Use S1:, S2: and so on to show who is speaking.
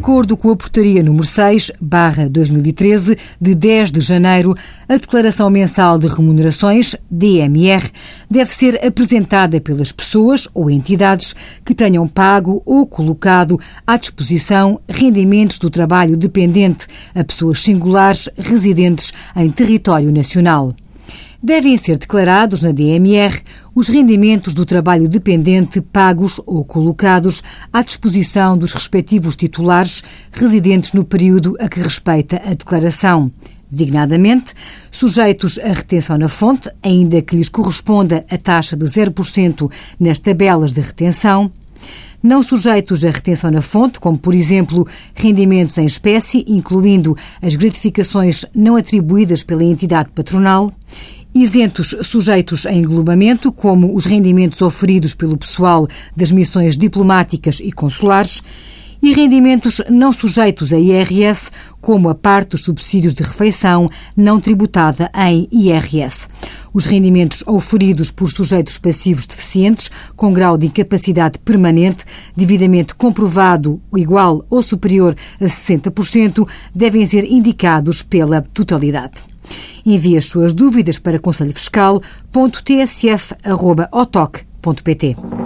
S1: acordo com a portaria número 6, barra 2013, de 10 de janeiro, a Declaração Mensal de Remunerações, DMR, deve ser apresentada pelas pessoas ou entidades que tenham pago ou colocado à disposição rendimentos do trabalho dependente a pessoas singulares residentes em território nacional devem ser declarados na DMR os rendimentos do trabalho dependente pagos ou colocados à disposição dos respectivos titulares residentes no período a que respeita a declaração. Designadamente, sujeitos à retenção na fonte, ainda que lhes corresponda a taxa de 0% nas tabelas de retenção, não sujeitos à retenção na fonte, como, por exemplo, rendimentos em espécie, incluindo as gratificações não atribuídas pela entidade patronal, Isentos sujeitos a englobamento, como os rendimentos oferidos pelo pessoal das missões diplomáticas e consulares, e rendimentos não sujeitos a IRS, como a parte dos subsídios de refeição não tributada em IRS. Os rendimentos oferidos por sujeitos passivos deficientes com grau de incapacidade permanente, devidamente comprovado igual ou superior a 60%, devem ser indicados pela totalidade. Envie as suas dúvidas para conselhofiscal.tsf.otoc.pt.